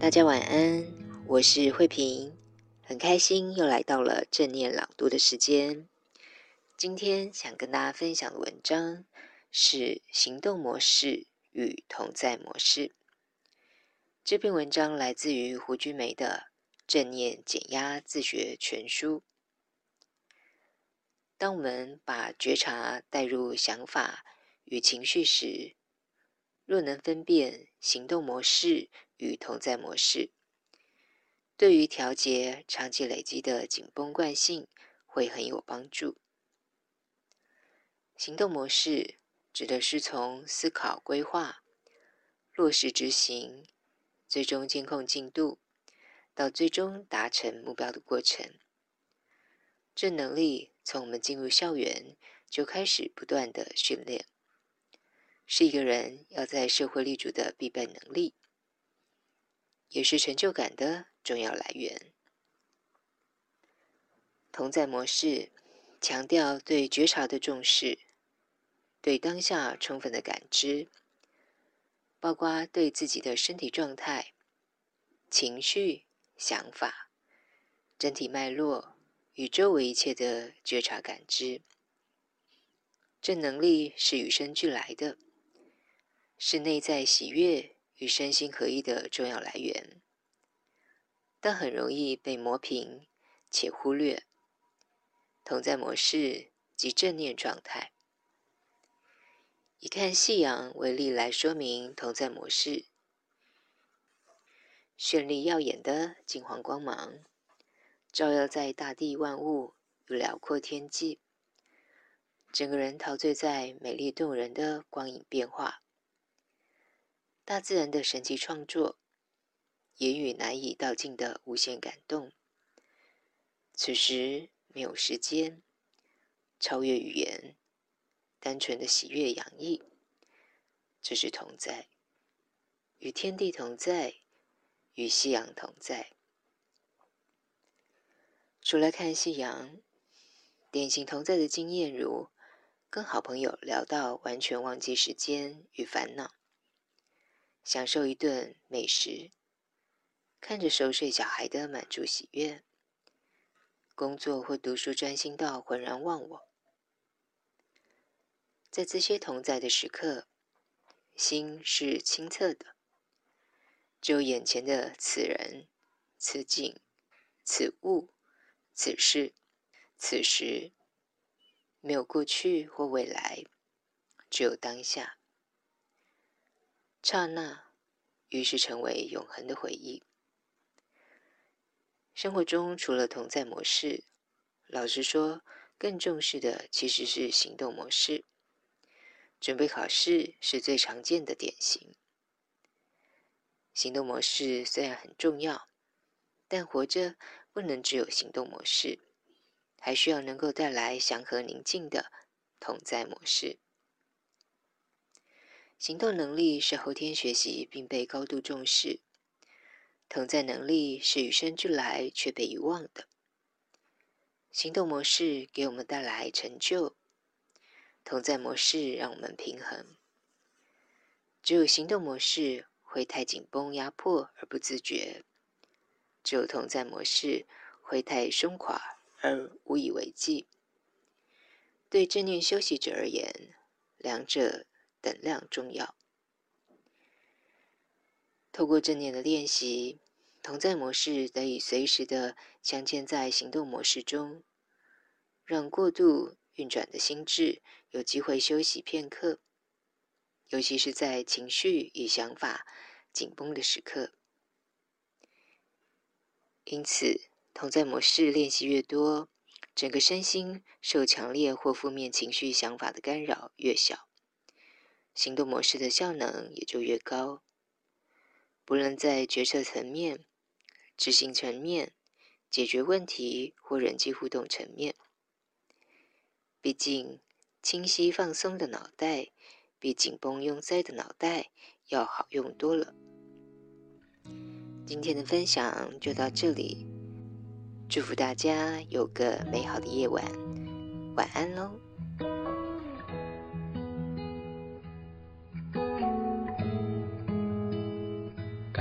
大家晚安，我是慧萍，很开心又来到了正念朗读的时间。今天想跟大家分享的文章是行动模式与同在模式。这篇文章来自于胡君梅的《正念减压自学全书》。当我们把觉察带入想法与情绪时，若能分辨行动模式与同在模式，对于调节长期累积的紧绷惯性会很有帮助。行动模式指的是从思考、规划、落实执行、最终监控进度，到最终达成目标的过程。这能力从我们进入校园就开始不断的训练。是一个人要在社会立足的必备能力，也是成就感的重要来源。同在模式强调对觉察的重视，对当下充分的感知，包括对自己的身体状态、情绪、想法、整体脉络与周围一切的觉察感知。这能力是与生俱来的。是内在喜悦与身心合一的重要来源，但很容易被磨平且忽略。同在模式及正念状态。以看夕阳为例来说明同在模式：绚丽耀眼的金黄光芒，照耀在大地万物与辽阔天际，整个人陶醉在美丽动人的光影变化。大自然的神奇创作，言语难以道尽的无限感动。此时没有时间，超越语言，单纯的喜悦洋溢。这是同在，与天地同在，与夕阳同在。除了看夕阳，典型同在的经验如跟好朋友聊到完全忘记时间与烦恼。享受一顿美食，看着熟睡小孩的满足喜悦，工作或读书专心到浑然忘我。在这些同在的时刻，心是清澈的，只有眼前的此人、此景、此物、此事、此时，没有过去或未来，只有当下。刹那，于是成为永恒的回忆。生活中除了同在模式，老实说，更重视的其实是行动模式。准备考试是最常见的典型。行动模式虽然很重要，但活着不能只有行动模式，还需要能够带来祥和宁静的同在模式。行动能力是后天学习并被高度重视，同在能力是与生俱来却被遗忘的。行动模式给我们带来成就，同在模式让我们平衡。只有行动模式会太紧绷压迫而不自觉，只有同在模式会太松垮而无以为继。对正念休息者而言，两者。等量重要。透过正念的练习，同在模式得以随时的镶嵌在行动模式中，让过度运转的心智有机会休息片刻，尤其是在情绪与想法紧绷的时刻。因此，同在模式练习越多，整个身心受强烈或负面情绪想法的干扰越小，行动模式的效能也就越高。不论在决策层面、执行层面、解决问题或人际互动层面，毕竟清晰放松的脑袋比紧绷拥塞的脑袋要好用多了。今天的分享就到这里，祝福大家有个美好的夜晚，晚安喽！